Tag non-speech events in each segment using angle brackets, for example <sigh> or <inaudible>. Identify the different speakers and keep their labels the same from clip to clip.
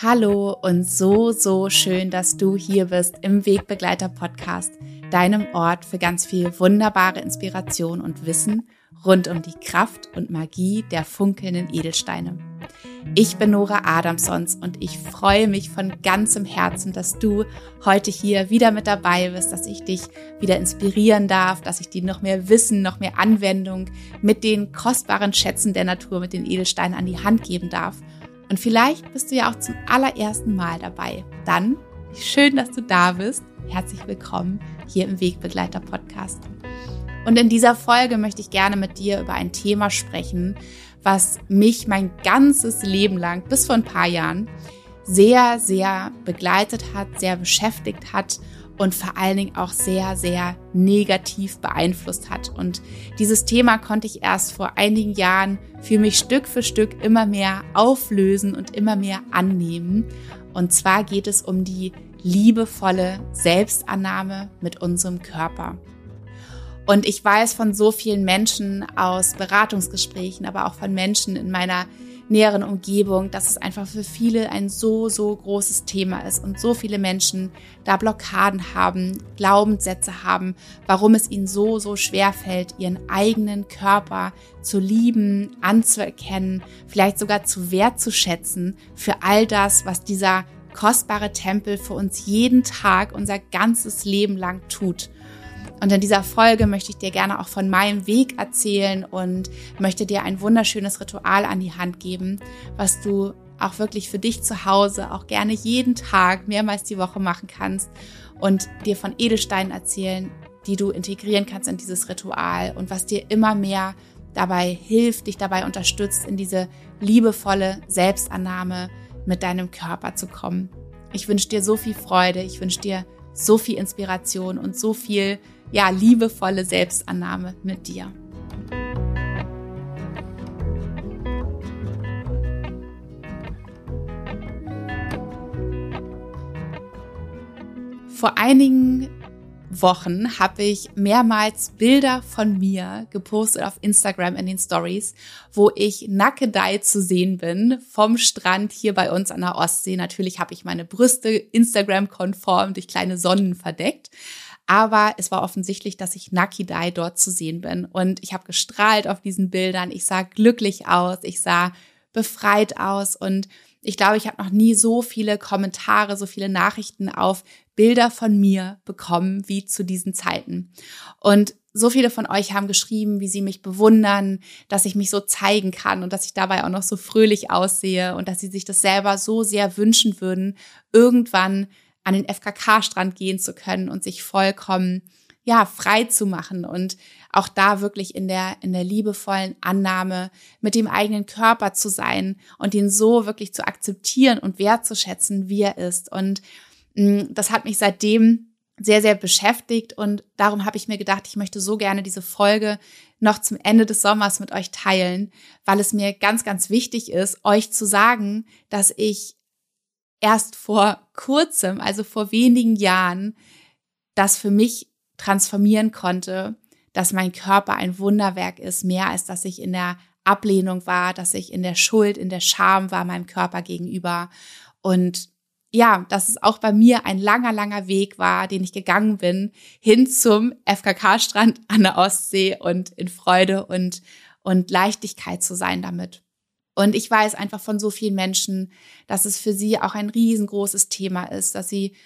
Speaker 1: Hallo und so, so schön, dass du hier bist im Wegbegleiter Podcast, deinem Ort für ganz viel wunderbare Inspiration und Wissen rund um die Kraft und Magie der funkelnden Edelsteine. Ich bin Nora Adamsons und ich freue mich von ganzem Herzen, dass du heute hier wieder mit dabei bist, dass ich dich wieder inspirieren darf, dass ich dir noch mehr Wissen, noch mehr Anwendung mit den kostbaren Schätzen der Natur, mit den Edelsteinen an die Hand geben darf und vielleicht bist du ja auch zum allerersten Mal dabei. Dann schön, dass du da bist. Herzlich willkommen hier im Wegbegleiter Podcast. Und in dieser Folge möchte ich gerne mit dir über ein Thema sprechen, was mich mein ganzes Leben lang bis vor ein paar Jahren sehr, sehr begleitet hat, sehr beschäftigt hat und vor allen Dingen auch sehr, sehr negativ beeinflusst hat. Und dieses Thema konnte ich erst vor einigen Jahren für mich Stück für Stück immer mehr auflösen und immer mehr annehmen. Und zwar geht es um die liebevolle Selbstannahme mit unserem Körper. Und ich weiß von so vielen Menschen aus Beratungsgesprächen, aber auch von Menschen in meiner näheren Umgebung, dass es einfach für viele ein so, so großes Thema ist und so viele Menschen da Blockaden haben, Glaubenssätze haben, warum es ihnen so, so schwer fällt, ihren eigenen Körper zu lieben, anzuerkennen, vielleicht sogar zu wertzuschätzen für all das, was dieser kostbare Tempel für uns jeden Tag, unser ganzes Leben lang tut. Und in dieser Folge möchte ich dir gerne auch von meinem Weg erzählen und möchte dir ein wunderschönes Ritual an die Hand geben, was du auch wirklich für dich zu Hause auch gerne jeden Tag mehrmals die Woche machen kannst und dir von Edelsteinen erzählen, die du integrieren kannst in dieses Ritual und was dir immer mehr dabei hilft, dich dabei unterstützt, in diese liebevolle Selbstannahme mit deinem Körper zu kommen. Ich wünsche dir so viel Freude, ich wünsche dir so viel Inspiration und so viel ja, liebevolle Selbstannahme mit dir. Vor einigen Wochen habe ich mehrmals Bilder von mir gepostet auf Instagram in den Stories, wo ich nackedei zu sehen bin vom Strand hier bei uns an der Ostsee. Natürlich habe ich meine Brüste Instagram-konform durch kleine Sonnen verdeckt. Aber es war offensichtlich, dass ich Nakidai dort zu sehen bin. Und ich habe gestrahlt auf diesen Bildern. Ich sah glücklich aus. Ich sah befreit aus. Und ich glaube, ich habe noch nie so viele Kommentare, so viele Nachrichten auf Bilder von mir bekommen wie zu diesen Zeiten. Und so viele von euch haben geschrieben, wie sie mich bewundern, dass ich mich so zeigen kann und dass ich dabei auch noch so fröhlich aussehe und dass sie sich das selber so sehr wünschen würden, irgendwann an den FKK-Strand gehen zu können und sich vollkommen ja, frei zu machen und auch da wirklich in der, in der liebevollen Annahme mit dem eigenen Körper zu sein und ihn so wirklich zu akzeptieren und wertzuschätzen, wie er ist. Und mh, mm, das hat mich seitdem sehr, sehr beschäftigt und darum habe ich mir gedacht, ich möchte so gerne diese Folge noch zum Ende des Sommers mit euch teilen, weil es mir ganz, ganz wichtig ist, euch zu sagen, dass ich erst vor kurzem, also vor wenigen Jahren, das für mich transformieren konnte, dass mein Körper ein Wunderwerk ist, mehr als dass ich in der Ablehnung war, dass ich in der Schuld, in der Scham war meinem Körper gegenüber. Und ja, dass es auch bei mir ein langer, langer Weg war, den ich gegangen bin, hin zum FKK-Strand an der Ostsee und in Freude und, und Leichtigkeit zu sein damit. Und ich weiß einfach von so vielen Menschen, dass es für sie auch ein riesengroßes Thema ist, dass sie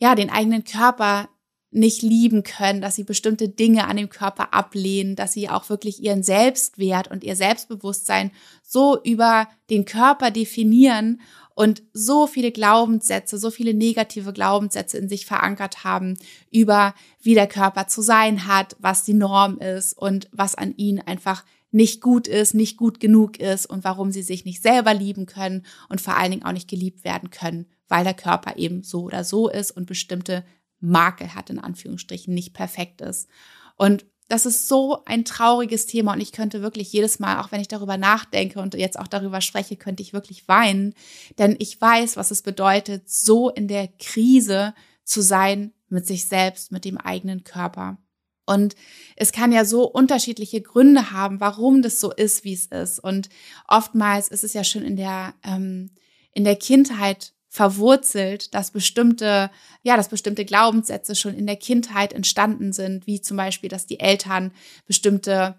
Speaker 1: ja den eigenen Körper nicht lieben können, dass sie bestimmte Dinge an dem Körper ablehnen, dass sie auch wirklich ihren Selbstwert und ihr Selbstbewusstsein so über den Körper definieren und so viele Glaubenssätze, so viele negative Glaubenssätze in sich verankert haben über wie der Körper zu sein hat, was die Norm ist und was an ihnen einfach nicht gut ist, nicht gut genug ist und warum sie sich nicht selber lieben können und vor allen Dingen auch nicht geliebt werden können, weil der Körper eben so oder so ist und bestimmte Makel hat, in Anführungsstrichen, nicht perfekt ist. Und das ist so ein trauriges Thema und ich könnte wirklich jedes Mal, auch wenn ich darüber nachdenke und jetzt auch darüber spreche, könnte ich wirklich weinen, denn ich weiß, was es bedeutet, so in der Krise zu sein mit sich selbst, mit dem eigenen Körper. Und es kann ja so unterschiedliche Gründe haben, warum das so ist, wie es ist. Und oftmals ist es ja schon in der, ähm, in der Kindheit verwurzelt, dass bestimmte, ja, dass bestimmte Glaubenssätze schon in der Kindheit entstanden sind, wie zum Beispiel, dass die Eltern bestimmte,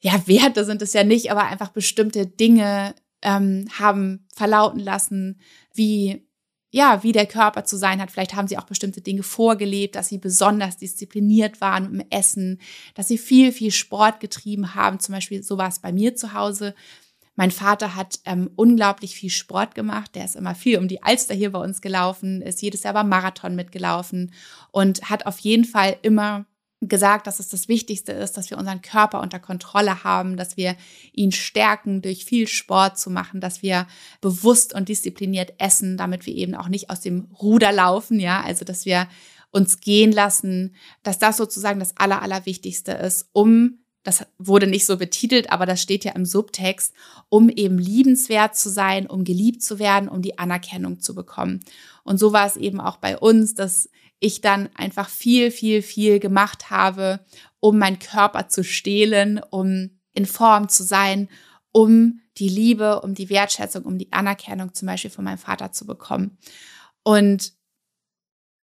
Speaker 1: ja, Werte sind es ja nicht, aber einfach bestimmte Dinge ähm, haben verlauten lassen, wie ja, wie der Körper zu sein hat. Vielleicht haben sie auch bestimmte Dinge vorgelebt, dass sie besonders diszipliniert waren im Essen, dass sie viel, viel Sport getrieben haben. Zum Beispiel so war es bei mir zu Hause. Mein Vater hat ähm, unglaublich viel Sport gemacht. Der ist immer viel um die Alster hier bei uns gelaufen, ist jedes Jahr beim Marathon mitgelaufen und hat auf jeden Fall immer gesagt, dass es das Wichtigste ist, dass wir unseren Körper unter Kontrolle haben, dass wir ihn stärken durch viel Sport zu machen, dass wir bewusst und diszipliniert essen, damit wir eben auch nicht aus dem Ruder laufen, ja, also dass wir uns gehen lassen, dass das sozusagen das Aller, Allerwichtigste ist, um das wurde nicht so betitelt, aber das steht ja im Subtext, um eben liebenswert zu sein, um geliebt zu werden, um die Anerkennung zu bekommen. Und so war es eben auch bei uns, dass ich dann einfach viel, viel, viel gemacht habe, um meinen Körper zu stehlen, um in Form zu sein, um die Liebe, um die Wertschätzung, um die Anerkennung zum Beispiel von meinem Vater zu bekommen. Und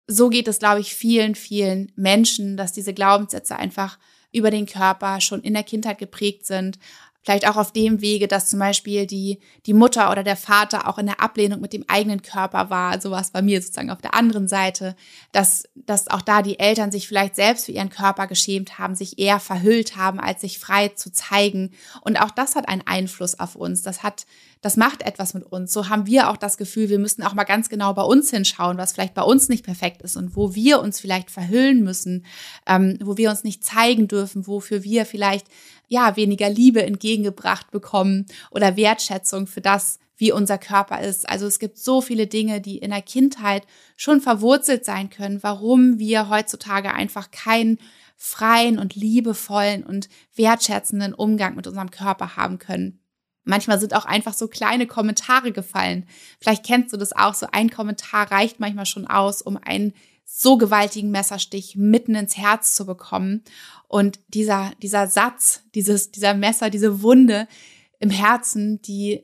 Speaker 1: so geht es, glaube ich, vielen, vielen Menschen, dass diese Glaubenssätze einfach über den Körper schon in der Kindheit geprägt sind, Vielleicht auch auf dem Wege, dass zum Beispiel die, die Mutter oder der Vater auch in der Ablehnung mit dem eigenen Körper war. So war es bei mir sozusagen auf der anderen Seite, dass, dass auch da die Eltern sich vielleicht selbst für ihren Körper geschämt haben, sich eher verhüllt haben, als sich frei zu zeigen. Und auch das hat einen Einfluss auf uns. Das hat das macht etwas mit uns. So haben wir auch das Gefühl, wir müssen auch mal ganz genau bei uns hinschauen, was vielleicht bei uns nicht perfekt ist und wo wir uns vielleicht verhüllen müssen, ähm, wo wir uns nicht zeigen dürfen, wofür wir vielleicht ja weniger Liebe entgegengebracht bekommen oder Wertschätzung für das, wie unser Körper ist. Also es gibt so viele Dinge, die in der Kindheit schon verwurzelt sein können, warum wir heutzutage einfach keinen freien und liebevollen und wertschätzenden Umgang mit unserem Körper haben können. Manchmal sind auch einfach so kleine Kommentare gefallen. Vielleicht kennst du das auch. So ein Kommentar reicht manchmal schon aus, um einen so gewaltigen Messerstich mitten ins Herz zu bekommen. Und dieser, dieser Satz, dieses, dieser Messer, diese Wunde im Herzen, die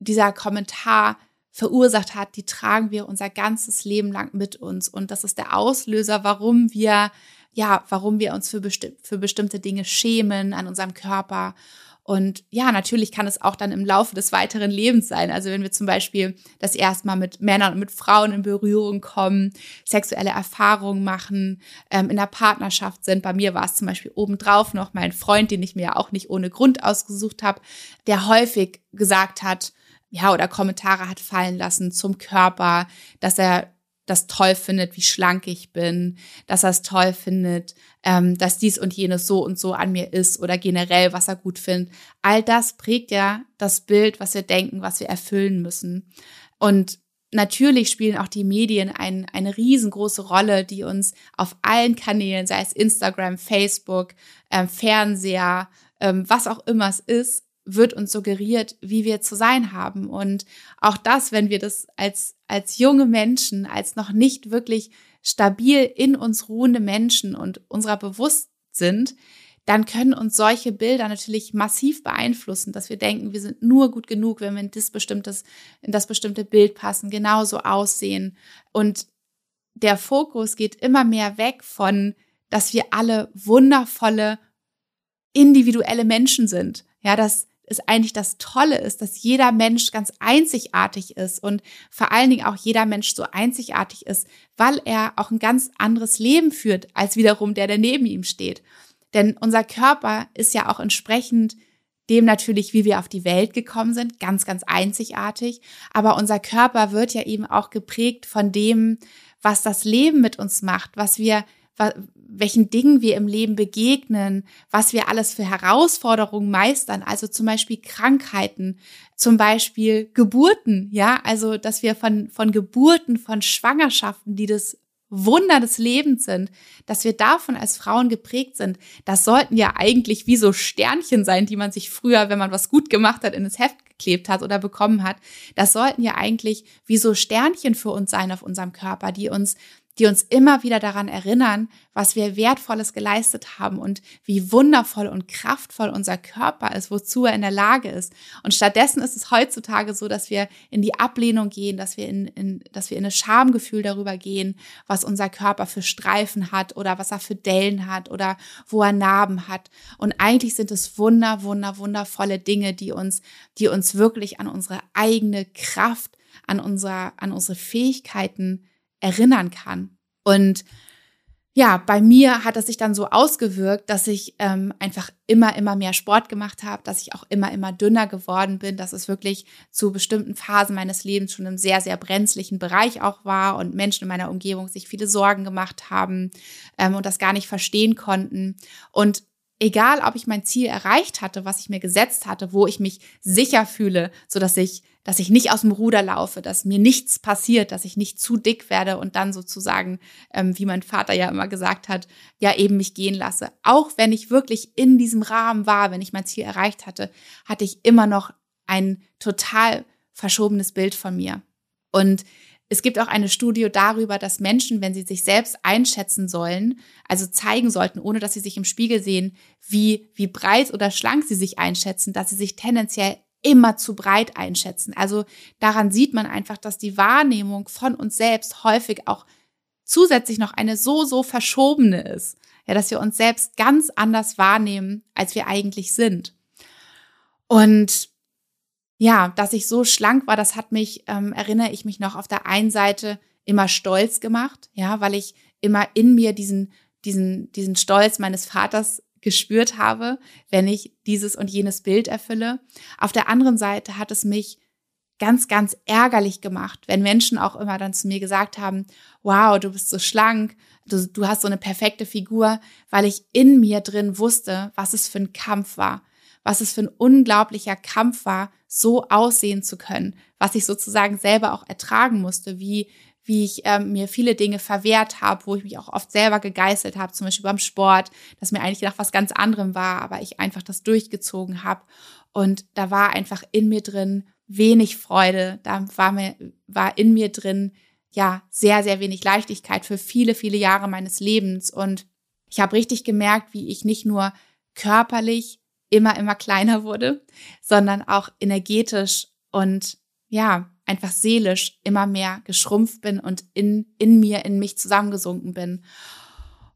Speaker 1: dieser Kommentar verursacht hat, die tragen wir unser ganzes Leben lang mit uns. Und das ist der Auslöser, warum wir, ja, warum wir uns für, besti für bestimmte Dinge schämen an unserem Körper und ja, natürlich kann es auch dann im Laufe des weiteren Lebens sein. Also wenn wir zum Beispiel das erste Mal mit Männern und mit Frauen in Berührung kommen, sexuelle Erfahrungen machen, ähm, in der Partnerschaft sind. Bei mir war es zum Beispiel obendrauf noch mein Freund, den ich mir ja auch nicht ohne Grund ausgesucht habe, der häufig gesagt hat, ja, oder Kommentare hat fallen lassen zum Körper, dass er das toll findet, wie schlank ich bin, dass er es toll findet, ähm, dass dies und jenes so und so an mir ist oder generell, was er gut findet. All das prägt ja das Bild, was wir denken, was wir erfüllen müssen. Und natürlich spielen auch die Medien ein, eine riesengroße Rolle, die uns auf allen Kanälen, sei es Instagram, Facebook, ähm, Fernseher, ähm, was auch immer es ist, wird uns suggeriert, wie wir zu sein haben. Und auch das, wenn wir das als, als junge Menschen, als noch nicht wirklich stabil in uns ruhende Menschen und unserer bewusst sind, dann können uns solche Bilder natürlich massiv beeinflussen, dass wir denken, wir sind nur gut genug, wenn wir in das, bestimmtes, in das bestimmte Bild passen, genauso aussehen. Und der Fokus geht immer mehr weg von, dass wir alle wundervolle, individuelle Menschen sind. Ja, dass, ist eigentlich das Tolle ist, dass jeder Mensch ganz einzigartig ist und vor allen Dingen auch jeder Mensch so einzigartig ist, weil er auch ein ganz anderes Leben führt als wiederum der, der neben ihm steht. Denn unser Körper ist ja auch entsprechend dem natürlich, wie wir auf die Welt gekommen sind, ganz, ganz einzigartig. Aber unser Körper wird ja eben auch geprägt von dem, was das Leben mit uns macht, was wir welchen Dingen wir im Leben begegnen, was wir alles für Herausforderungen meistern, also zum Beispiel Krankheiten, zum Beispiel Geburten, ja, also dass wir von, von Geburten, von Schwangerschaften, die das Wunder des Lebens sind, dass wir davon als Frauen geprägt sind, das sollten ja eigentlich wie so Sternchen sein, die man sich früher, wenn man was gut gemacht hat, in das Heft geklebt hat oder bekommen hat. Das sollten ja eigentlich wie so Sternchen für uns sein auf unserem Körper, die uns die uns immer wieder daran erinnern, was wir Wertvolles geleistet haben und wie wundervoll und kraftvoll unser Körper ist, wozu er in der Lage ist. Und stattdessen ist es heutzutage so, dass wir in die Ablehnung gehen, dass wir in, in, dass wir in ein Schamgefühl darüber gehen, was unser Körper für Streifen hat oder was er für Dellen hat oder wo er Narben hat. Und eigentlich sind es wunder, wunder, wundervolle Dinge, die uns, die uns wirklich an unsere eigene Kraft, an unser, an unsere Fähigkeiten erinnern kann. Und ja, bei mir hat es sich dann so ausgewirkt, dass ich ähm, einfach immer, immer mehr Sport gemacht habe, dass ich auch immer, immer dünner geworden bin, dass es wirklich zu bestimmten Phasen meines Lebens schon im sehr, sehr brenzlichen Bereich auch war und Menschen in meiner Umgebung sich viele Sorgen gemacht haben ähm, und das gar nicht verstehen konnten. Und egal, ob ich mein Ziel erreicht hatte, was ich mir gesetzt hatte, wo ich mich sicher fühle, so dass ich dass ich nicht aus dem Ruder laufe, dass mir nichts passiert, dass ich nicht zu dick werde und dann sozusagen, ähm, wie mein Vater ja immer gesagt hat, ja eben mich gehen lasse. Auch wenn ich wirklich in diesem Rahmen war, wenn ich mein Ziel erreicht hatte, hatte ich immer noch ein total verschobenes Bild von mir. Und es gibt auch eine Studie darüber, dass Menschen, wenn sie sich selbst einschätzen sollen, also zeigen sollten, ohne dass sie sich im Spiegel sehen, wie, wie breit oder schlank sie sich einschätzen, dass sie sich tendenziell immer zu breit einschätzen. Also daran sieht man einfach, dass die Wahrnehmung von uns selbst häufig auch zusätzlich noch eine so, so verschobene ist. Ja, dass wir uns selbst ganz anders wahrnehmen, als wir eigentlich sind. Und ja, dass ich so schlank war, das hat mich, ähm, erinnere ich mich noch, auf der einen Seite immer stolz gemacht, ja, weil ich immer in mir diesen, diesen, diesen Stolz meines Vaters gespürt habe, wenn ich dieses und jenes Bild erfülle. Auf der anderen Seite hat es mich ganz, ganz ärgerlich gemacht, wenn Menschen auch immer dann zu mir gesagt haben, wow, du bist so schlank, du, du hast so eine perfekte Figur, weil ich in mir drin wusste, was es für ein Kampf war, was es für ein unglaublicher Kampf war, so aussehen zu können, was ich sozusagen selber auch ertragen musste, wie, wie ich ähm, mir viele Dinge verwehrt habe, wo ich mich auch oft selber gegeißelt habe, zum Beispiel beim Sport, dass mir eigentlich nach was ganz anderem war, aber ich einfach das durchgezogen habe. Und da war einfach in mir drin wenig Freude, da war mir, war in mir drin, ja, sehr, sehr wenig Leichtigkeit für viele, viele Jahre meines Lebens. Und ich habe richtig gemerkt, wie ich nicht nur körperlich immer, immer kleiner wurde, sondern auch energetisch und ja, einfach seelisch immer mehr geschrumpft bin und in, in mir, in mich zusammengesunken bin.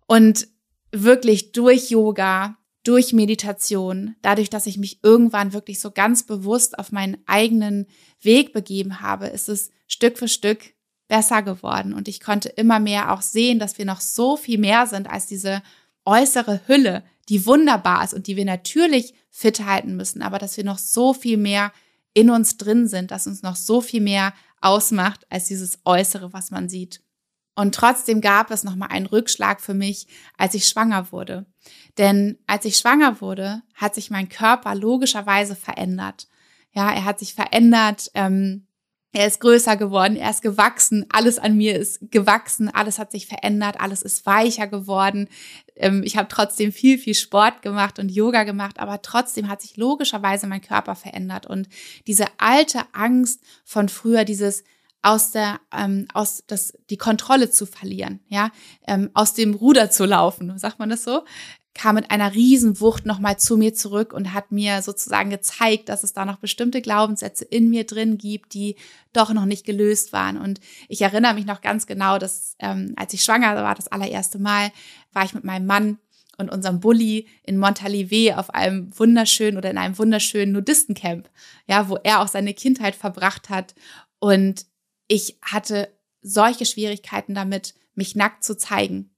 Speaker 1: Und wirklich durch Yoga, durch Meditation, dadurch, dass ich mich irgendwann wirklich so ganz bewusst auf meinen eigenen Weg begeben habe, ist es Stück für Stück besser geworden. Und ich konnte immer mehr auch sehen, dass wir noch so viel mehr sind als diese äußere Hülle, die wunderbar ist und die wir natürlich fit halten müssen, aber dass wir noch so viel mehr in uns drin sind, dass uns noch so viel mehr ausmacht als dieses Äußere, was man sieht. Und trotzdem gab es nochmal einen Rückschlag für mich, als ich schwanger wurde. Denn als ich schwanger wurde, hat sich mein Körper logischerweise verändert. Ja, er hat sich verändert. Ähm, er ist größer geworden, er ist gewachsen, alles an mir ist gewachsen, alles hat sich verändert, alles ist weicher geworden. Ähm, ich habe trotzdem viel, viel Sport gemacht und Yoga gemacht, aber trotzdem hat sich logischerweise mein Körper verändert. Und diese alte Angst von früher, dieses aus der ähm, aus das die Kontrolle zu verlieren, ja, ähm, aus dem Ruder zu laufen, sagt man das so, kam mit einer Riesenwucht nochmal zu mir zurück und hat mir sozusagen gezeigt, dass es da noch bestimmte Glaubenssätze in mir drin gibt, die doch noch nicht gelöst waren. Und ich erinnere mich noch ganz genau, dass ähm, als ich schwanger war, das allererste Mal, war ich mit meinem Mann und unserem Bulli in Montalivet auf einem wunderschönen oder in einem wunderschönen Nudistencamp, ja, wo er auch seine Kindheit verbracht hat. Und ich hatte solche Schwierigkeiten damit, mich nackt zu zeigen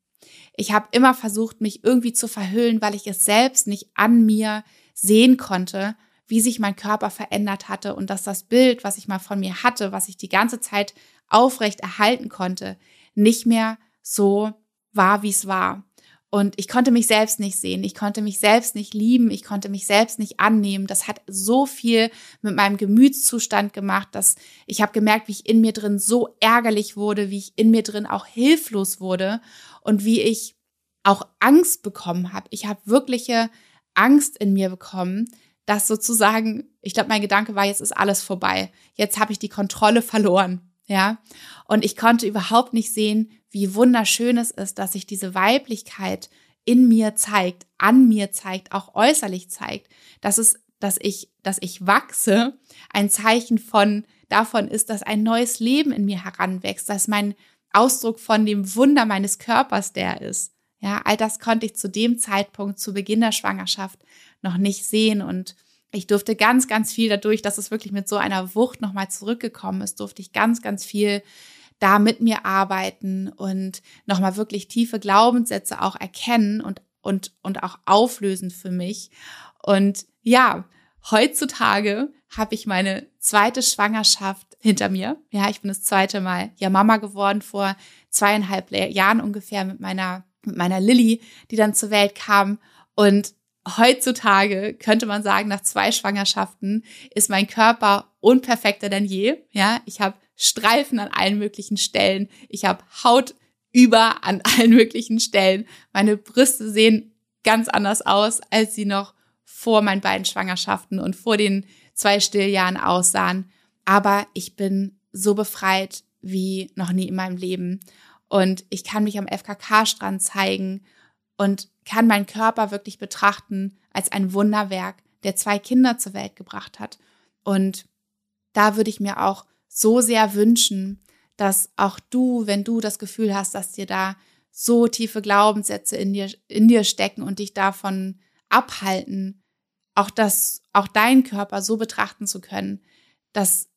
Speaker 1: ich habe immer versucht, mich irgendwie zu verhüllen, weil ich es selbst nicht an mir sehen konnte, wie sich mein Körper verändert hatte und dass das Bild, was ich mal von mir hatte, was ich die ganze Zeit aufrecht erhalten konnte, nicht mehr so war, wie es war. Und ich konnte mich selbst nicht sehen, ich konnte mich selbst nicht lieben, ich konnte mich selbst nicht annehmen. Das hat so viel mit meinem Gemütszustand gemacht, dass ich habe gemerkt, wie ich in mir drin so ärgerlich wurde, wie ich in mir drin auch hilflos wurde und wie ich auch Angst bekommen habe. Ich habe wirkliche Angst in mir bekommen, dass sozusagen, ich glaube, mein Gedanke war, jetzt ist alles vorbei. Jetzt habe ich die Kontrolle verloren. Ja. Und ich konnte überhaupt nicht sehen, wie wunderschön es ist, dass sich diese Weiblichkeit in mir zeigt, an mir zeigt, auch äußerlich zeigt, dass es, dass ich, dass ich wachse, ein Zeichen von davon ist, dass ein neues Leben in mir heranwächst, dass mein Ausdruck von dem Wunder meines Körpers der ist. Ja, all das konnte ich zu dem Zeitpunkt, zu Beginn der Schwangerschaft, noch nicht sehen und ich durfte ganz, ganz viel dadurch, dass es wirklich mit so einer Wucht nochmal zurückgekommen ist, durfte ich ganz, ganz viel da mit mir arbeiten und nochmal wirklich tiefe Glaubenssätze auch erkennen und, und, und auch auflösen für mich. Und ja, heutzutage habe ich meine zweite Schwangerschaft hinter mir. Ja, ich bin das zweite Mal ja Mama geworden vor zweieinhalb Jahren ungefähr mit meiner, mit meiner Lilly, die dann zur Welt kam. Und heutzutage könnte man sagen, nach zwei Schwangerschaften ist mein Körper unperfekter denn je. Ja, ich habe Streifen an allen möglichen Stellen. Ich habe Haut über an <laughs> allen möglichen Stellen. Meine Brüste sehen ganz anders aus, als sie noch vor meinen beiden Schwangerschaften und vor den zwei Stilljahren aussahen. Aber ich bin so befreit wie noch nie in meinem Leben. Und ich kann mich am FKK-Strand zeigen und kann meinen Körper wirklich betrachten als ein Wunderwerk, der zwei Kinder zur Welt gebracht hat. Und da würde ich mir auch so sehr wünschen, dass auch du, wenn du das Gefühl hast, dass dir da so tiefe Glaubenssätze in dir, in dir stecken und dich davon abhalten, auch das, auch deinen Körper so betrachten zu können, dass,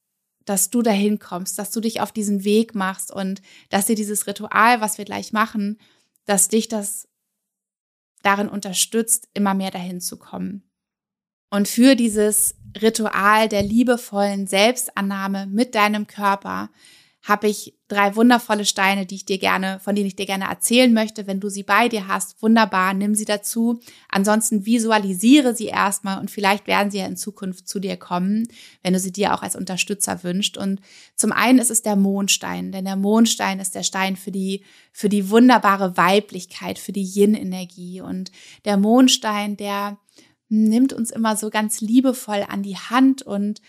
Speaker 1: dass du dahin kommst, dass du dich auf diesen Weg machst und dass dir dieses Ritual, was wir gleich machen, dass dich das darin unterstützt, immer mehr dahin zu kommen. Und für dieses Ritual der liebevollen Selbstannahme mit deinem Körper habe ich drei wundervolle Steine, die ich dir gerne, von denen ich dir gerne erzählen möchte. Wenn du sie bei dir hast, wunderbar, nimm sie dazu. Ansonsten visualisiere sie erstmal und vielleicht werden sie ja in Zukunft zu dir kommen, wenn du sie dir auch als Unterstützer wünscht. Und zum einen ist es der Mondstein, denn der Mondstein ist der Stein für die, für die wunderbare Weiblichkeit, für die Yin-Energie. Und der Mondstein, der nimmt uns immer so ganz liebevoll an die Hand und,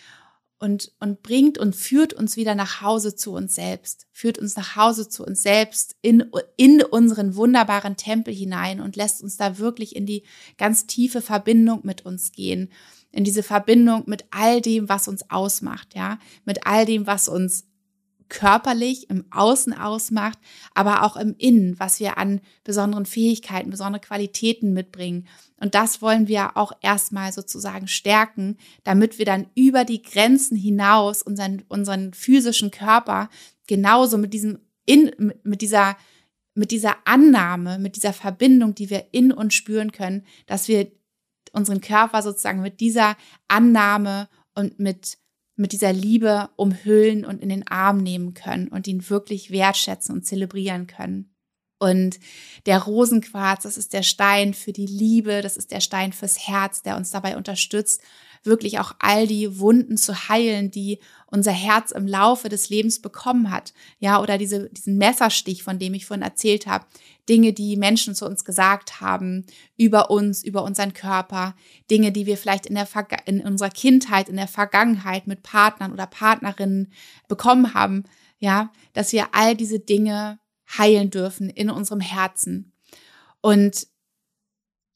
Speaker 1: und, und bringt und führt uns wieder nach Hause zu uns selbst, führt uns nach Hause zu uns selbst in, in unseren wunderbaren Tempel hinein und lässt uns da wirklich in die ganz tiefe Verbindung mit uns gehen, in diese Verbindung mit all dem, was uns ausmacht, ja, mit all dem, was uns körperlich im Außen ausmacht, aber auch im Innen, was wir an besonderen Fähigkeiten, besondere Qualitäten mitbringen. Und das wollen wir auch erstmal sozusagen stärken, damit wir dann über die Grenzen hinaus unseren, unseren physischen Körper genauso mit diesem, in, mit dieser, mit dieser Annahme, mit dieser Verbindung, die wir in uns spüren können, dass wir unseren Körper sozusagen mit dieser Annahme und mit mit dieser Liebe umhüllen und in den Arm nehmen können und ihn wirklich wertschätzen und zelebrieren können. Und der Rosenquarz, das ist der Stein für die Liebe, das ist der Stein fürs Herz, der uns dabei unterstützt, wirklich auch all die Wunden zu heilen, die unser Herz im Laufe des Lebens bekommen hat. Ja, oder diese, diesen Messerstich, von dem ich vorhin erzählt habe. Dinge, die Menschen zu uns gesagt haben, über uns, über unseren Körper. Dinge, die wir vielleicht in, der in unserer Kindheit, in der Vergangenheit mit Partnern oder Partnerinnen bekommen haben. Ja, dass wir all diese Dinge heilen dürfen in unserem Herzen. Und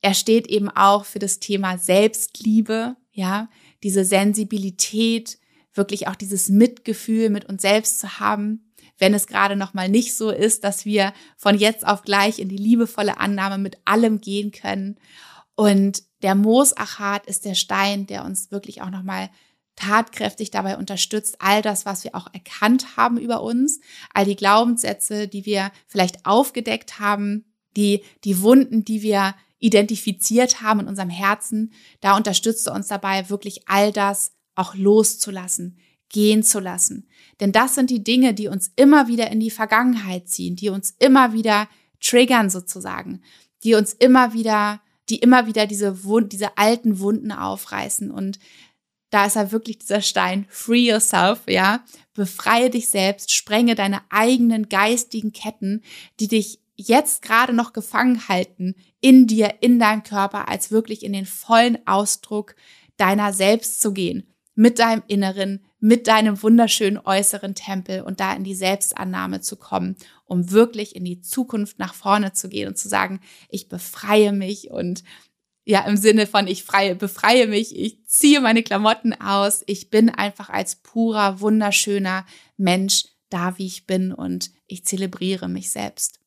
Speaker 1: er steht eben auch für das Thema Selbstliebe, ja, diese Sensibilität, wirklich auch dieses Mitgefühl mit uns selbst zu haben, wenn es gerade noch mal nicht so ist, dass wir von jetzt auf gleich in die liebevolle Annahme mit allem gehen können. Und der Moosachat ist der Stein, der uns wirklich auch noch mal tatkräftig dabei unterstützt, all das, was wir auch erkannt haben über uns, all die Glaubenssätze, die wir vielleicht aufgedeckt haben, die, die Wunden, die wir identifiziert haben in unserem Herzen, da unterstützt er uns dabei, wirklich all das auch loszulassen, gehen zu lassen. Denn das sind die Dinge, die uns immer wieder in die Vergangenheit ziehen, die uns immer wieder triggern sozusagen, die uns immer wieder, die immer wieder diese, Wund, diese alten Wunden aufreißen. Und da ist er wirklich dieser Stein, free yourself, ja, befreie dich selbst, sprenge deine eigenen geistigen Ketten, die dich jetzt gerade noch gefangen halten in dir, in deinem Körper, als wirklich in den vollen Ausdruck deiner selbst zu gehen, mit deinem Inneren, mit deinem wunderschönen äußeren Tempel und da in die Selbstannahme zu kommen, um wirklich in die Zukunft nach vorne zu gehen und zu sagen, ich befreie mich und ja, im Sinne von ich freie, befreie mich, ich ziehe meine Klamotten aus, ich bin einfach als purer, wunderschöner Mensch da, wie ich bin und ich zelebriere mich selbst.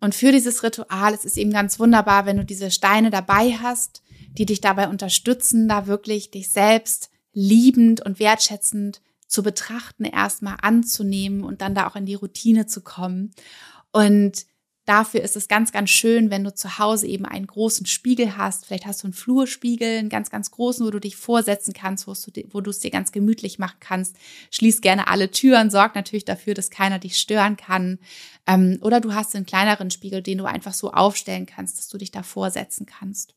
Speaker 1: Und für dieses Ritual es ist eben ganz wunderbar, wenn du diese Steine dabei hast, die dich dabei unterstützen, da wirklich dich selbst liebend und wertschätzend zu betrachten, erstmal anzunehmen und dann da auch in die Routine zu kommen. Und dafür ist es ganz, ganz schön, wenn du zu Hause eben einen großen Spiegel hast. Vielleicht hast du einen Flurspiegel, einen ganz, ganz großen, wo du dich vorsetzen kannst, wo du, es dir ganz gemütlich machen kannst. Schließ gerne alle Türen, sorg natürlich dafür, dass keiner dich stören kann. Ähm, oder du hast einen kleineren Spiegel, den du einfach so aufstellen kannst, dass du dich da vorsetzen kannst.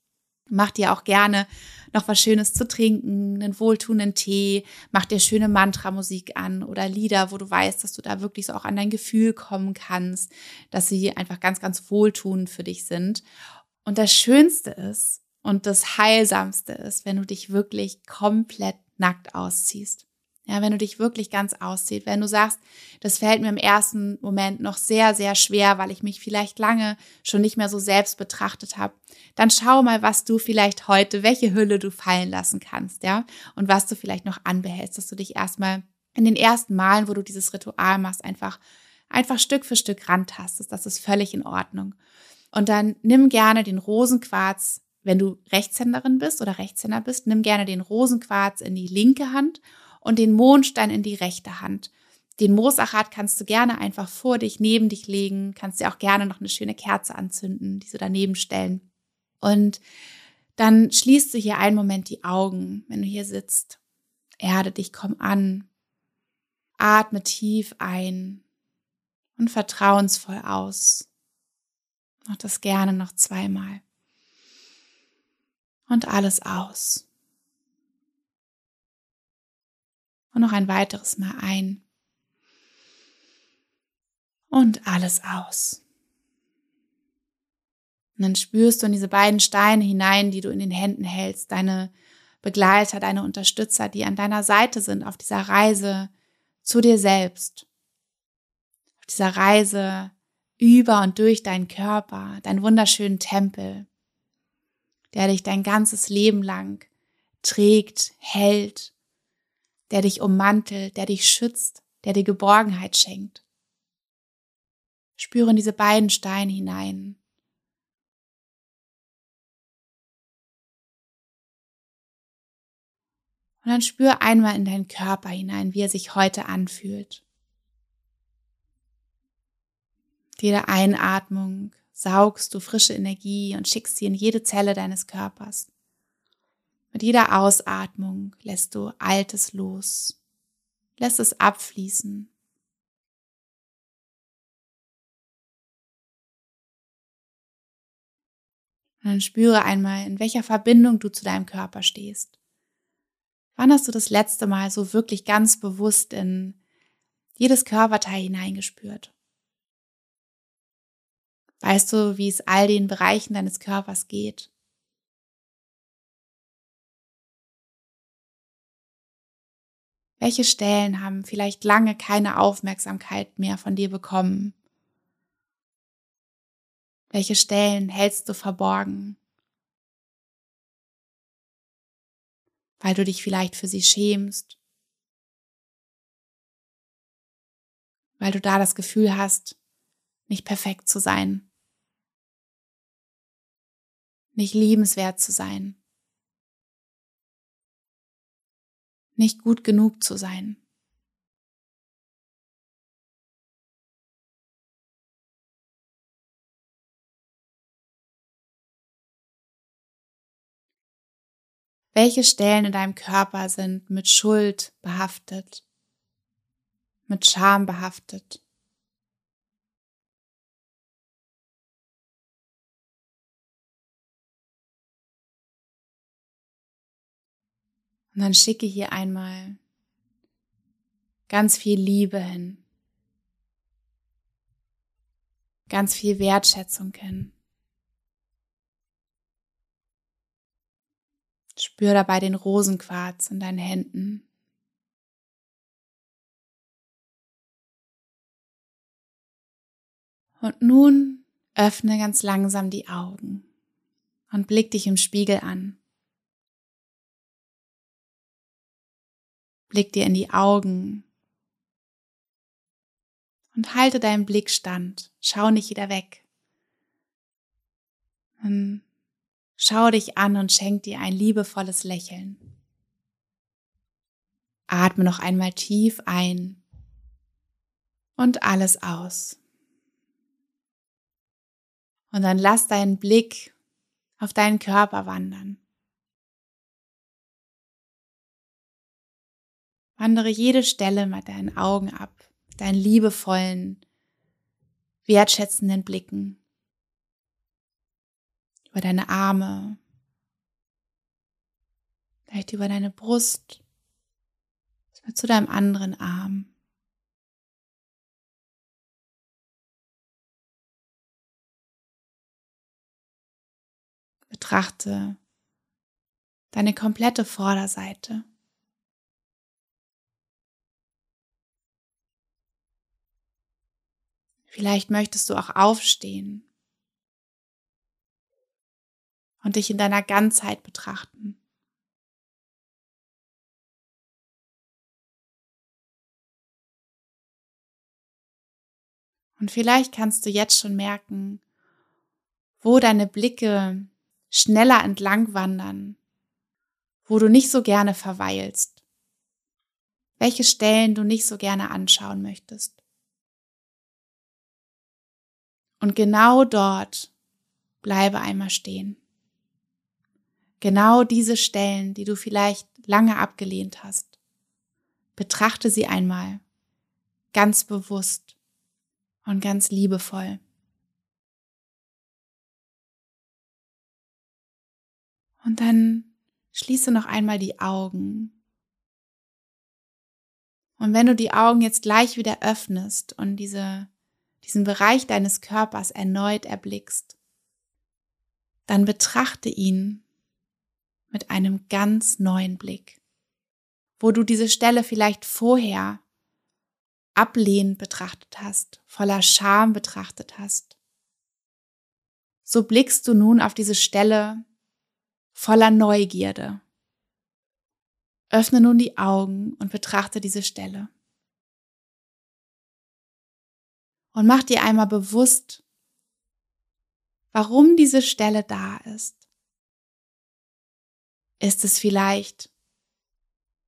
Speaker 1: Mach dir auch gerne noch was Schönes zu trinken, einen wohltuenden Tee, mach dir schöne Mantra-Musik an oder Lieder, wo du weißt, dass du da wirklich so auch an dein Gefühl kommen kannst, dass sie einfach ganz, ganz wohltuend für dich sind. Und das Schönste ist und das Heilsamste ist, wenn du dich wirklich komplett nackt ausziehst. Ja, wenn du dich wirklich ganz auszieht, wenn du sagst, das fällt mir im ersten Moment noch sehr, sehr schwer, weil ich mich vielleicht lange schon nicht mehr so selbst betrachtet habe, dann schau mal, was du vielleicht heute, welche Hülle du fallen lassen kannst, ja, und was du vielleicht noch anbehältst, dass du dich erstmal in den ersten Malen, wo du dieses Ritual machst, einfach, einfach Stück für Stück rantastest. Das ist völlig in Ordnung. Und dann nimm gerne den Rosenquarz, wenn du Rechtshänderin bist oder Rechtshänder bist, nimm gerne den Rosenquarz in die linke Hand und den Mondstein in die rechte Hand. Den Moosachat kannst du gerne einfach vor dich, neben dich legen, kannst dir auch gerne noch eine schöne Kerze anzünden, diese daneben stellen. Und dann schließt du hier einen Moment die Augen, wenn du hier sitzt. Erde dich, komm an. Atme tief ein und vertrauensvoll aus. Mach das gerne noch zweimal. Und alles aus. Und noch ein weiteres Mal ein und alles aus. Und dann spürst du in diese beiden Steine hinein, die du in den Händen hältst, deine Begleiter, deine Unterstützer, die an deiner Seite sind auf dieser Reise zu dir selbst. Auf dieser Reise über und durch deinen Körper, deinen wunderschönen Tempel, der dich dein ganzes Leben lang trägt, hält der dich ummantelt, der dich schützt, der dir Geborgenheit schenkt. Spüre in diese beiden Steine hinein. Und dann spür einmal in deinen Körper hinein, wie er sich heute anfühlt. jede Einatmung saugst du frische Energie und schickst sie in jede Zelle deines Körpers. Mit jeder Ausatmung lässt du Altes los, lässt es abfließen. Und dann spüre einmal, in welcher Verbindung du zu deinem Körper stehst. Wann hast du das letzte Mal so wirklich ganz bewusst in jedes Körperteil hineingespürt? Weißt du, wie es all den Bereichen deines Körpers geht? Welche Stellen haben vielleicht lange keine Aufmerksamkeit mehr von dir bekommen? Welche Stellen hältst du verborgen? Weil du dich vielleicht für sie schämst? Weil du da das Gefühl hast, nicht perfekt zu sein? Nicht liebenswert zu sein? Nicht gut genug zu sein. Welche Stellen in deinem Körper sind mit Schuld behaftet, mit Scham behaftet? Und dann schicke hier einmal ganz viel Liebe hin, ganz viel Wertschätzung hin. Spür dabei den Rosenquarz in deinen Händen. Und nun öffne ganz langsam die Augen und blick dich im Spiegel an. Blick dir in die Augen und halte deinen Blick stand. Schau nicht wieder weg. Dann schau dich an und schenk dir ein liebevolles Lächeln. Atme noch einmal tief ein und alles aus. Und dann lass deinen Blick auf deinen Körper wandern. Wandere jede Stelle mit deinen Augen ab, deinen liebevollen, wertschätzenden Blicken. Über deine Arme, vielleicht über deine Brust, zu deinem anderen Arm. Betrachte deine komplette Vorderseite. Vielleicht möchtest du auch aufstehen und dich in deiner Ganzheit betrachten. Und vielleicht kannst du jetzt schon merken, wo deine Blicke schneller entlang wandern, wo du nicht so gerne verweilst, welche Stellen du nicht so gerne anschauen möchtest. Und genau dort bleibe einmal stehen. Genau diese Stellen, die du vielleicht lange abgelehnt hast. Betrachte sie einmal ganz bewusst und ganz liebevoll. Und dann schließe noch einmal die Augen. Und wenn du die Augen jetzt gleich wieder öffnest und diese diesen Bereich deines Körpers erneut erblickst, dann betrachte ihn mit einem ganz neuen Blick, wo du diese Stelle vielleicht vorher ablehnend betrachtet hast, voller Scham betrachtet hast. So blickst du nun auf diese Stelle voller Neugierde. Öffne nun die Augen und betrachte diese Stelle. Und mach dir einmal bewusst, warum diese Stelle da ist. Ist es vielleicht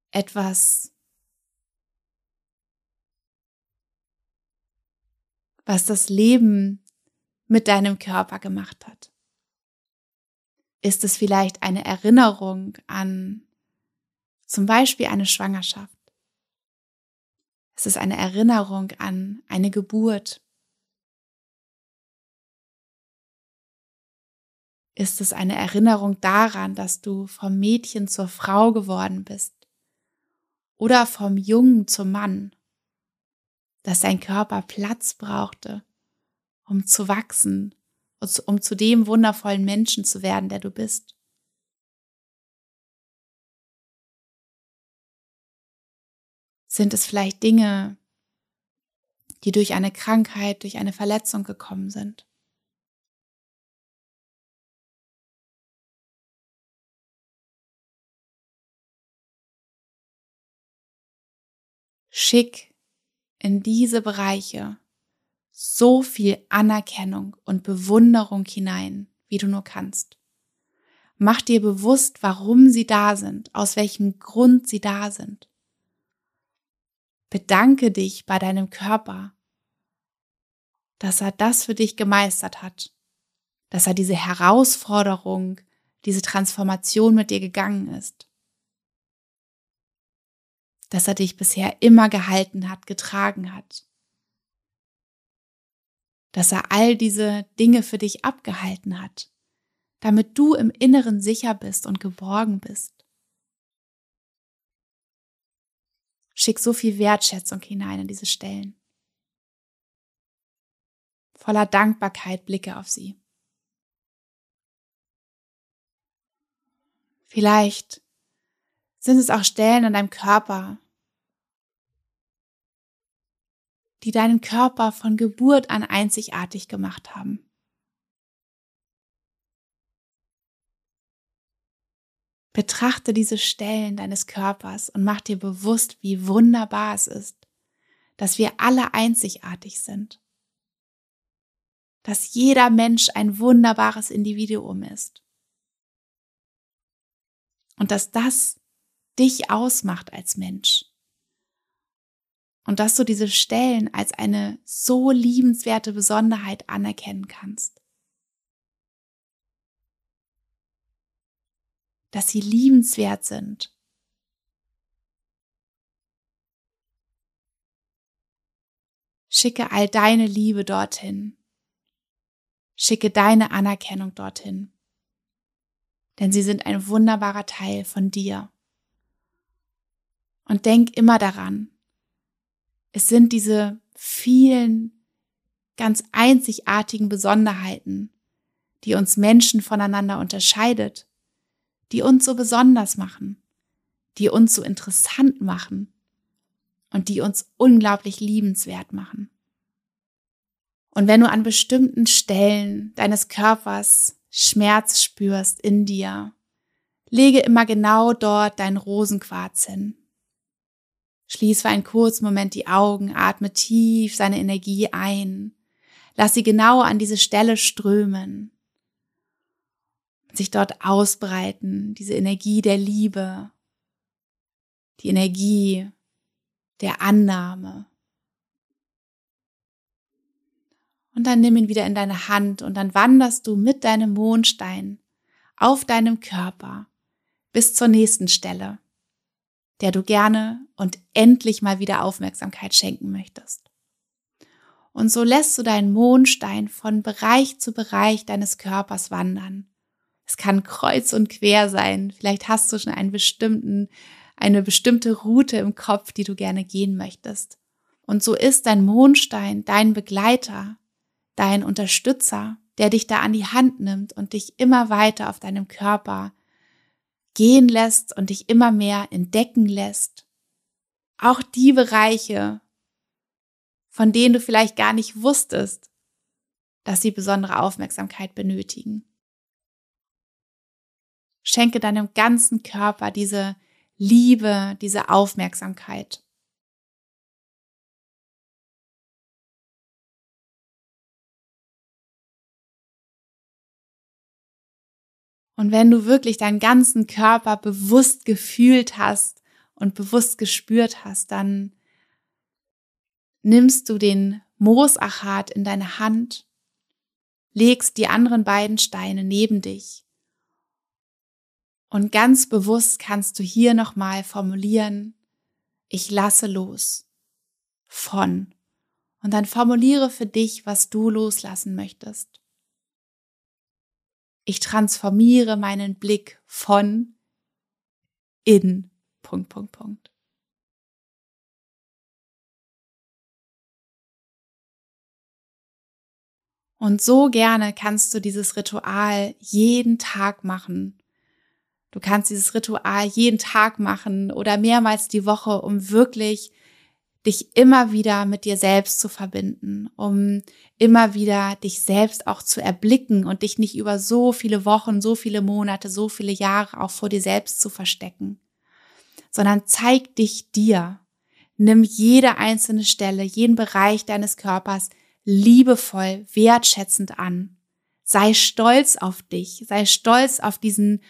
Speaker 1: etwas, was das Leben mit deinem Körper gemacht hat? Ist es vielleicht eine Erinnerung an zum Beispiel eine Schwangerschaft? Es ist eine Erinnerung an eine Geburt. Ist es eine Erinnerung daran, dass du vom Mädchen zur Frau geworden bist? Oder vom Jungen zum Mann? Dass dein Körper Platz brauchte, um zu wachsen und um zu dem wundervollen Menschen zu werden, der du bist? Sind es vielleicht Dinge, die durch eine Krankheit, durch eine Verletzung gekommen sind? Schick in diese Bereiche so viel Anerkennung und Bewunderung hinein, wie du nur kannst. Mach dir bewusst, warum sie da sind, aus welchem Grund sie da sind. Bedanke dich bei deinem Körper, dass er das für dich gemeistert hat, dass er diese Herausforderung, diese Transformation mit dir gegangen ist, dass er dich bisher immer gehalten hat, getragen hat, dass er all diese Dinge für dich abgehalten hat, damit du im Inneren sicher bist und geborgen bist. Schick so viel Wertschätzung hinein in diese Stellen. Voller Dankbarkeit blicke auf sie. Vielleicht sind es auch Stellen an deinem Körper, die deinen Körper von Geburt an einzigartig gemacht haben. Betrachte diese Stellen deines Körpers und mach dir bewusst, wie wunderbar es ist, dass wir alle einzigartig sind. Dass jeder Mensch ein wunderbares Individuum ist. Und dass das dich ausmacht als Mensch. Und dass du diese Stellen als eine so liebenswerte Besonderheit anerkennen kannst. Dass sie liebenswert sind. Schicke all deine Liebe dorthin. Schicke deine Anerkennung dorthin. Denn sie sind ein wunderbarer Teil von dir. Und denk immer daran, es sind diese vielen ganz einzigartigen Besonderheiten, die uns Menschen voneinander unterscheidet die uns so besonders machen, die uns so interessant machen und die uns unglaublich liebenswert machen. Und wenn du an bestimmten Stellen deines Körpers Schmerz spürst in dir, lege immer genau dort dein Rosenquarz hin. Schließ für einen kurzen Moment die Augen, atme tief seine Energie ein. Lass sie genau an diese Stelle strömen sich dort ausbreiten, diese Energie der Liebe, die Energie der Annahme. Und dann nimm ihn wieder in deine Hand und dann wanderst du mit deinem Mondstein auf deinem Körper bis zur nächsten Stelle, der du gerne und endlich mal wieder Aufmerksamkeit schenken möchtest. Und so lässt du deinen Mondstein von Bereich zu Bereich deines Körpers wandern es kann kreuz und quer sein. Vielleicht hast du schon einen bestimmten, eine bestimmte Route im Kopf, die du gerne gehen möchtest. Und so ist dein Mondstein dein Begleiter, dein Unterstützer, der dich da an die Hand nimmt und dich immer weiter auf deinem Körper gehen lässt und dich immer mehr entdecken lässt. Auch die Bereiche, von denen du vielleicht gar nicht wusstest, dass sie besondere Aufmerksamkeit benötigen. Schenke deinem ganzen Körper diese Liebe, diese Aufmerksamkeit. Und wenn du wirklich deinen ganzen Körper bewusst gefühlt hast und bewusst gespürt hast, dann nimmst du den Moosachat in deine Hand, legst die anderen beiden Steine neben dich und ganz bewusst kannst du hier nochmal formulieren, ich lasse los von. Und dann formuliere für dich, was du loslassen möchtest. Ich transformiere meinen Blick von in Punkt, Punkt, Punkt. Und so gerne kannst du dieses Ritual jeden Tag machen Du kannst dieses Ritual jeden Tag machen oder mehrmals die Woche, um wirklich dich immer wieder mit dir selbst zu verbinden, um immer wieder dich selbst auch zu erblicken und dich nicht über so viele Wochen, so viele Monate, so viele Jahre auch vor dir selbst zu verstecken, sondern zeig dich dir. Nimm jede einzelne Stelle, jeden Bereich deines Körpers liebevoll, wertschätzend an. Sei stolz auf dich, sei stolz auf diesen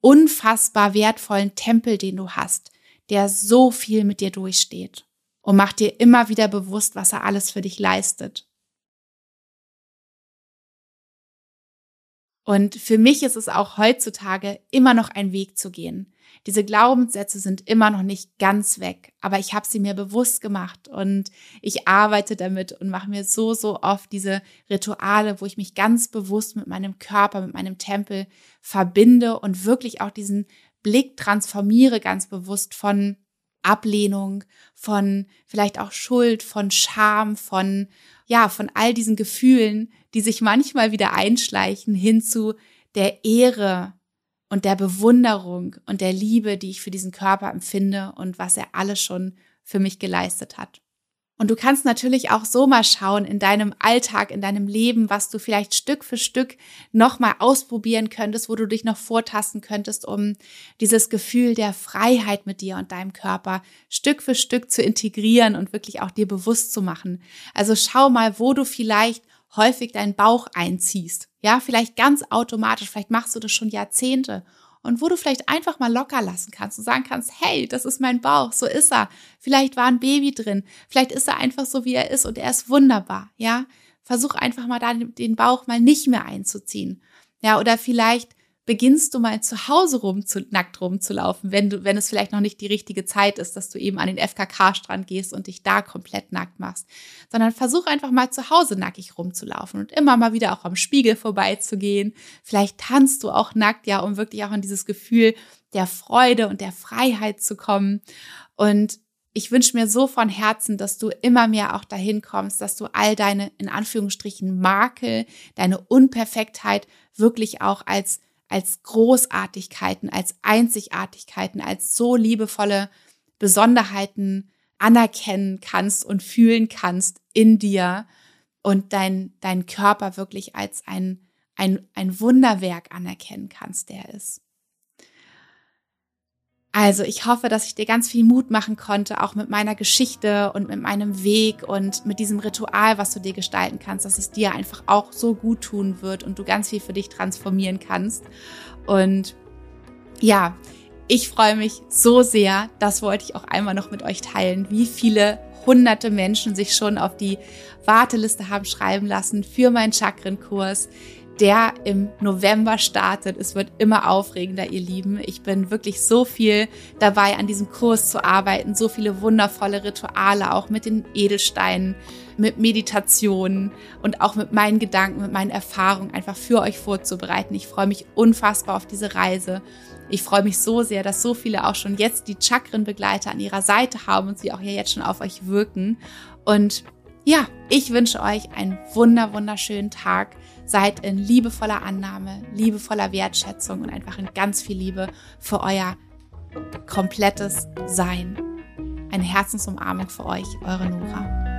Speaker 1: unfassbar wertvollen Tempel, den du hast, der so viel mit dir durchsteht. Und mach dir immer wieder bewusst, was er alles für dich leistet. Und für mich ist es auch heutzutage immer noch ein Weg zu gehen. Diese Glaubenssätze sind immer noch nicht ganz weg, aber ich habe sie mir bewusst gemacht und ich arbeite damit und mache mir so, so oft diese Rituale, wo ich mich ganz bewusst mit meinem Körper, mit meinem Tempel verbinde und wirklich auch diesen Blick transformiere ganz bewusst von Ablehnung, von vielleicht auch Schuld, von Scham, von, ja, von all diesen Gefühlen, die sich manchmal wieder einschleichen hin zu der Ehre und der Bewunderung und der Liebe, die ich für diesen Körper empfinde und was er alles schon für mich geleistet hat. Und du kannst natürlich auch so mal schauen in deinem Alltag, in deinem Leben, was du vielleicht Stück für Stück nochmal ausprobieren könntest, wo du dich noch vortasten könntest, um dieses Gefühl der Freiheit mit dir und deinem Körper Stück für Stück zu integrieren und wirklich auch dir bewusst zu machen. Also schau mal, wo du vielleicht häufig deinen Bauch einziehst. Ja, vielleicht ganz automatisch, vielleicht machst du das schon Jahrzehnte und wo du vielleicht einfach mal locker lassen kannst und sagen kannst, hey, das ist mein Bauch, so ist er. Vielleicht war ein Baby drin, vielleicht ist er einfach so, wie er ist und er ist wunderbar, ja. Versuch einfach mal da den Bauch mal nicht mehr einzuziehen. Ja, oder vielleicht beginnst du mal zu Hause rum zu, nackt rumzulaufen, wenn du, wenn es vielleicht noch nicht die richtige Zeit ist, dass du eben an den FKK-Strand gehst und dich da komplett nackt machst, sondern versuch einfach mal zu Hause nackig rumzulaufen und immer mal wieder auch am Spiegel vorbeizugehen. Vielleicht tanzt du auch nackt, ja, um wirklich auch in dieses Gefühl der Freude und der Freiheit zu kommen. Und ich wünsche mir so von Herzen, dass du immer mehr auch dahin kommst, dass du all deine, in Anführungsstrichen, Makel, deine Unperfektheit wirklich auch als als Großartigkeiten, als Einzigartigkeiten, als so liebevolle Besonderheiten anerkennen kannst und fühlen kannst in dir und dein, dein Körper wirklich als ein, ein, ein Wunderwerk anerkennen kannst, der ist. Also ich hoffe, dass ich dir ganz viel Mut machen konnte, auch mit meiner Geschichte und mit meinem Weg und mit diesem Ritual, was du dir gestalten kannst, dass es dir einfach auch so gut tun wird und du ganz viel für dich transformieren kannst. Und ja, ich freue mich so sehr, das wollte ich auch einmal noch mit euch teilen, wie viele hunderte Menschen sich schon auf die Warteliste haben schreiben lassen für meinen Chakrenkurs, der im November startet. Es wird immer aufregender, ihr Lieben. Ich bin wirklich so viel dabei, an diesem Kurs zu arbeiten, so viele wundervolle Rituale, auch mit den Edelsteinen, mit Meditationen und auch mit meinen Gedanken, mit meinen Erfahrungen einfach für euch vorzubereiten. Ich freue mich unfassbar auf diese Reise. Ich freue mich so sehr, dass so viele auch schon jetzt die Chakrenbegleiter an ihrer Seite haben und sie auch ja jetzt schon auf euch wirken. Und ja, ich wünsche euch einen wunder, wunderschönen Tag. Seid in liebevoller Annahme, liebevoller Wertschätzung und einfach in ganz viel Liebe für euer komplettes Sein. Eine Herzensumarmung für euch, eure Nora.